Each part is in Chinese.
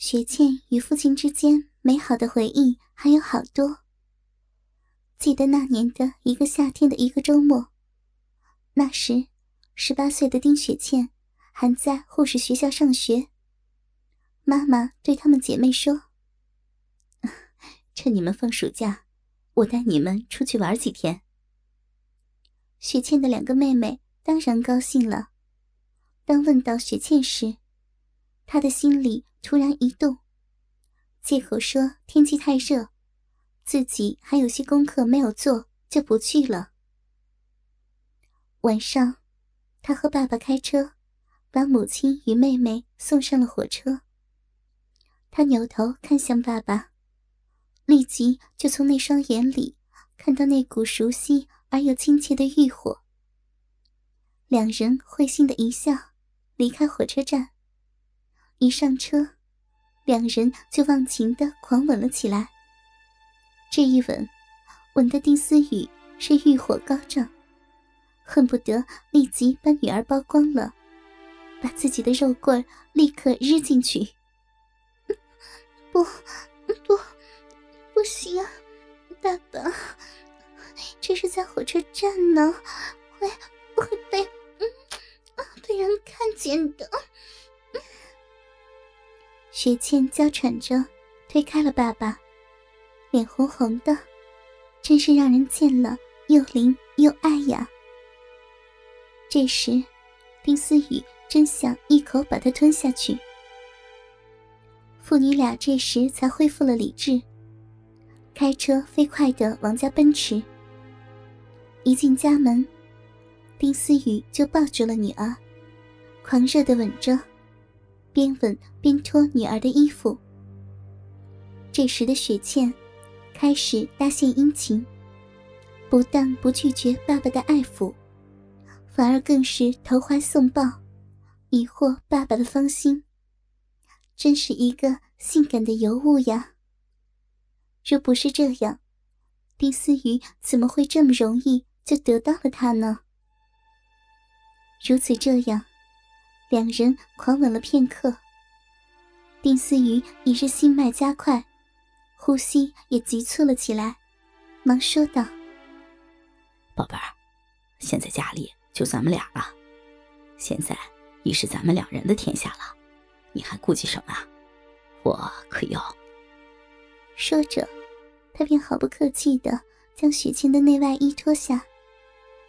雪倩与父亲之间美好的回忆还有好多。记得那年的一个夏天的一个周末，那时十八岁的丁雪倩还在护士学校上学。妈妈对她们姐妹说：“ 趁你们放暑假，我带你们出去玩几天。”雪倩的两个妹妹当然高兴了。当问到雪倩时，他的心里突然一动，借口说天气太热，自己还有些功课没有做，就不去了。晚上，他和爸爸开车，把母亲与妹妹送上了火车。他扭头看向爸爸，立即就从那双眼里看到那股熟悉而又亲切的欲火。两人会心的一笑。离开火车站，一上车，两人就忘情的狂吻了起来。这一吻，吻的丁思雨是欲火高涨，恨不得立即把女儿剥光了，把自己的肉棍立刻扔进去。不，不，不行啊，爸爸，这是在火车站呢，会会被。嗯被人看见的，雪倩娇喘着推开了爸爸，脸红红的，真是让人见了又灵又爱呀。这时，丁思雨真想一口把他吞下去。父女俩这时才恢复了理智，开车飞快的往家奔驰。一进家门，丁思雨就抱住了女儿。狂热的吻着，边吻边脱女儿的衣服。这时的雪倩开始搭献殷勤，不但不拒绝爸爸的爱抚，反而更是投怀送抱，以获爸爸的芳心。真是一个性感的尤物呀！若不是这样，丁思雨怎么会这么容易就得到了他呢？如此这样。两人狂吻了片刻，丁思雨已是心脉加快，呼吸也急促了起来，忙说道：“宝贝儿，现在家里就咱们俩了，现在已是咱们两人的天下了，你还顾忌什么啊？我可要。”说着，他便毫不客气的将雪倩的内外衣脱下，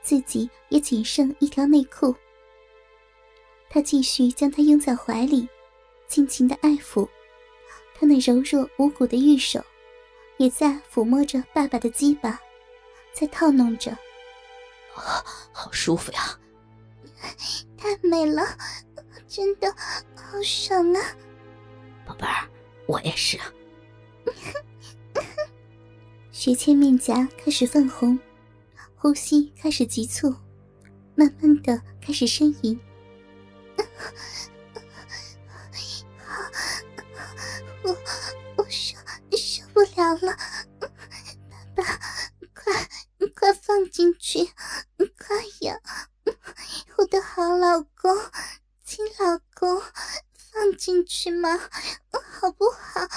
自己也仅剩一条内裤。他继续将她拥在怀里，尽情的爱抚。他那柔弱无骨的玉手，也在抚摸着爸爸的鸡巴，在套弄着。啊，好舒服呀！太美了，真的好爽啊！宝贝儿，我也是。雪倩面颊开始泛红，呼吸开始急促，慢慢的开始呻吟。我我受受不了了，爸爸，快快放进去，快呀！我的好老公，亲老公，放进去嘛，好不好？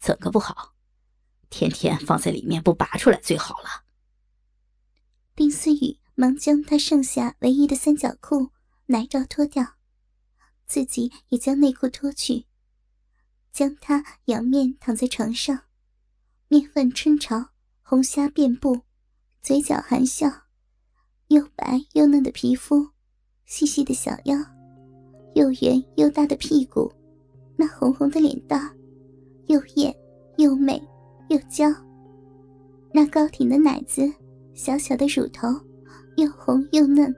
怎个不好？天天放在里面不拔出来最好了。丁思雨忙将他剩下唯一的三角裤奶罩脱掉，自己也将内裤脱去，将他仰面躺在床上，面泛春潮，红霞遍布，嘴角含笑，又白又嫩的皮肤，细细的小腰，又圆又大的屁股，那红红的脸蛋，又艳又美又娇，那高挺的奶子。小小的乳头，又红又嫩，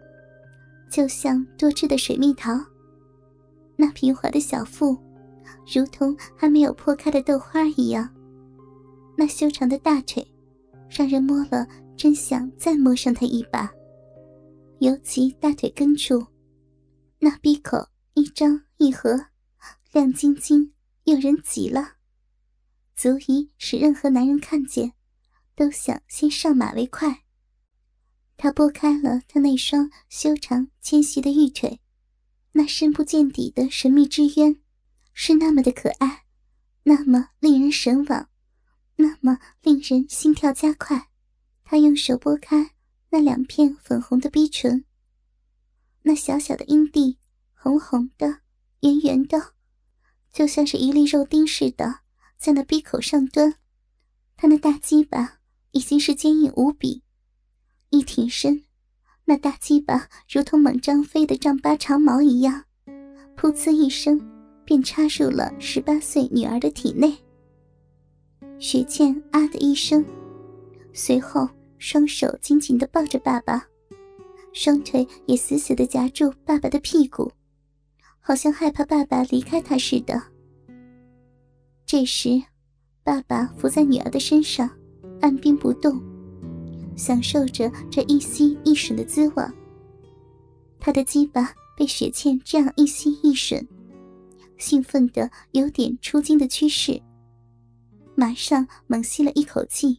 就像多汁的水蜜桃。那平滑的小腹，如同还没有破开的豆花一样。那修长的大腿，让人摸了真想再摸上它一把。尤其大腿根处，那闭口一张一合，亮晶晶，诱人极了，足以使任何男人看见，都想先上马为快。他拨开了他那双修长纤细的玉腿，那深不见底的神秘之渊，是那么的可爱，那么令人神往，那么令人心跳加快。他用手拨开那两片粉红的逼唇，那小小的阴蒂，红红的，圆圆的，就像是一粒肉丁似的，在那逼口上端。他那大鸡巴已经是坚硬无比，一挺身。那大鸡巴如同猛张飞的丈八长矛一样，噗呲一声便插入了十八岁女儿的体内。雪倩啊的一声，随后双手紧紧地抱着爸爸，双腿也死死地夹住爸爸的屁股，好像害怕爸爸离开她似的。这时，爸爸伏在女儿的身上，按兵不动。享受着这一吸一吮的滋味，他的鸡巴被雪倩这样一吸一吮，兴奋的有点出精的趋势。马上猛吸了一口气，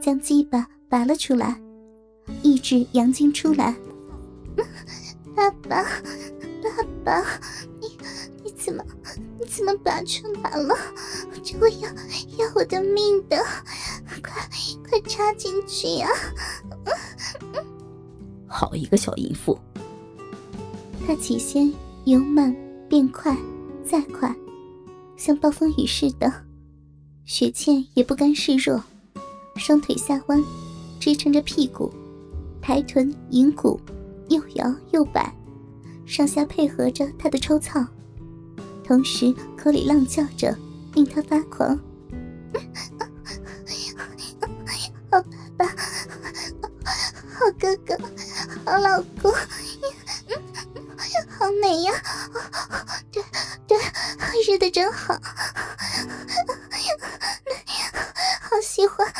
将鸡巴拔了出来，抑制阳精出来。爸爸，爸爸，你你怎么你怎么拔出来了？这会要要我的命的！快快插进去呀！好一个小淫妇！他起先由慢变快，再快，像暴风雨似的。雪倩也不甘示弱，双腿下弯，支撑着屁股，抬臀引骨，又摇又摆，上下配合着他的抽操，同时口里浪叫着，令他发狂。好哥哥，好老公，好美呀！对对，热的真，好喜欢，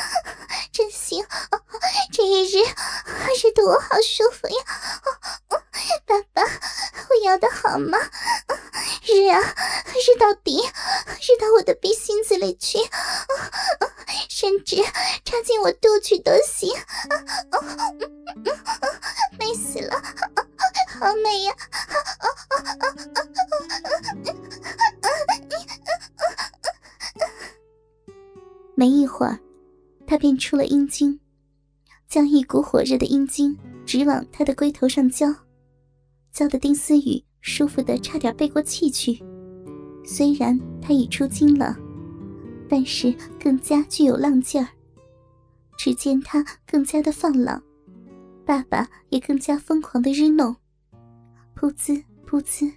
真行！这一日日的我好舒服呀！爸爸，我要的好吗？日啊，日到底，日到我的鼻心子里去！甚至插进我肚去都行，美死了，好美呀！没一会儿，他便出了阴茎，将一股火热的阴茎直往他的龟头上浇，浇的丁思雨舒服的差点背过气去。虽然他已出精了。但是更加具有浪劲儿。只见他更加的放浪，爸爸也更加疯狂的日弄，噗呲噗呲，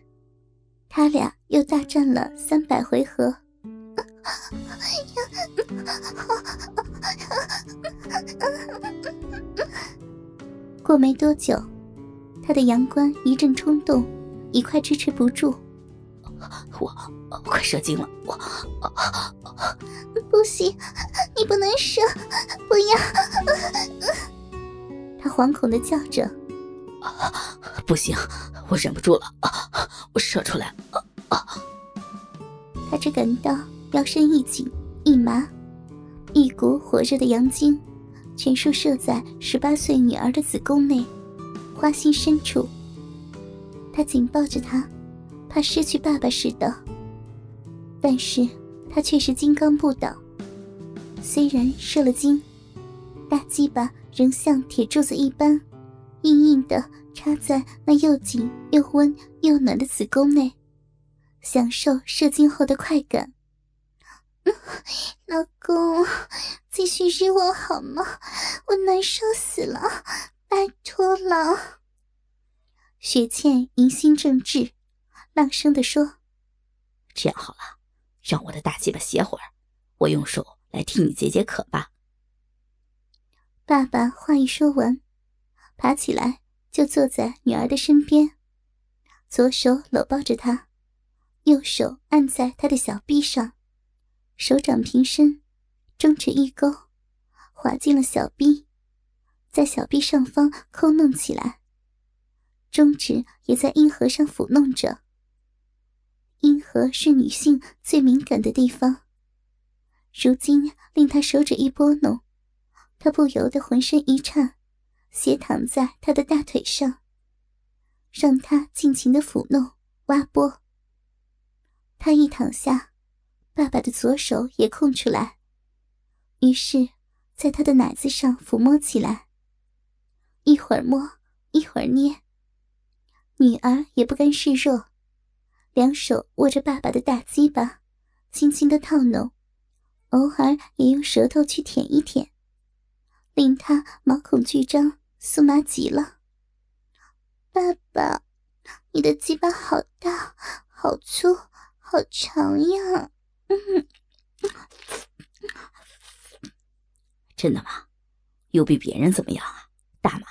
他俩又大战了三百回合。过没多久，他的阳关一阵冲动，已快支持不住。我快射精了，我不行，你不能射，不要！他惶恐的叫着：“不行，我忍不住了，我射出来了！”他只感到腰身一紧一麻，一股火热的阳精全数射在十八岁女儿的子宫内，花心深处。他紧抱着她。怕失去爸爸似的，但是他却是金刚不倒。虽然射了精，大鸡巴仍像铁柱子一般，硬硬的插在那又紧又温又暖的子宫内，享受射精后的快感。老公，继续日我好吗？我难受死了，拜托了。雪倩疑心正治。浪声的说：“这样好了，让我的大鸡巴歇会儿，我用手来替你解解渴吧。”爸爸话一说完，爬起来就坐在女儿的身边，左手搂抱着她，右手按在她的小臂上，手掌平伸，中指一勾，滑进了小臂，在小臂上方抠弄起来，中指也在阴核上抚弄着。阴核是女性最敏感的地方，如今令他手指一拨弄，他不由得浑身一颤，斜躺在他的大腿上，让他尽情的抚弄、挖拨。他一躺下，爸爸的左手也空出来，于是，在他的奶子上抚摸起来。一会儿摸，一会儿捏。女儿也不甘示弱，两手握着爸爸的大鸡巴，轻轻的套弄，偶尔也用舌头去舔一舔，令他毛孔巨张，酥麻极了。爸爸，你的鸡巴好大，好粗，好长呀！嗯，真的吗？有比别人怎么样啊？大吗？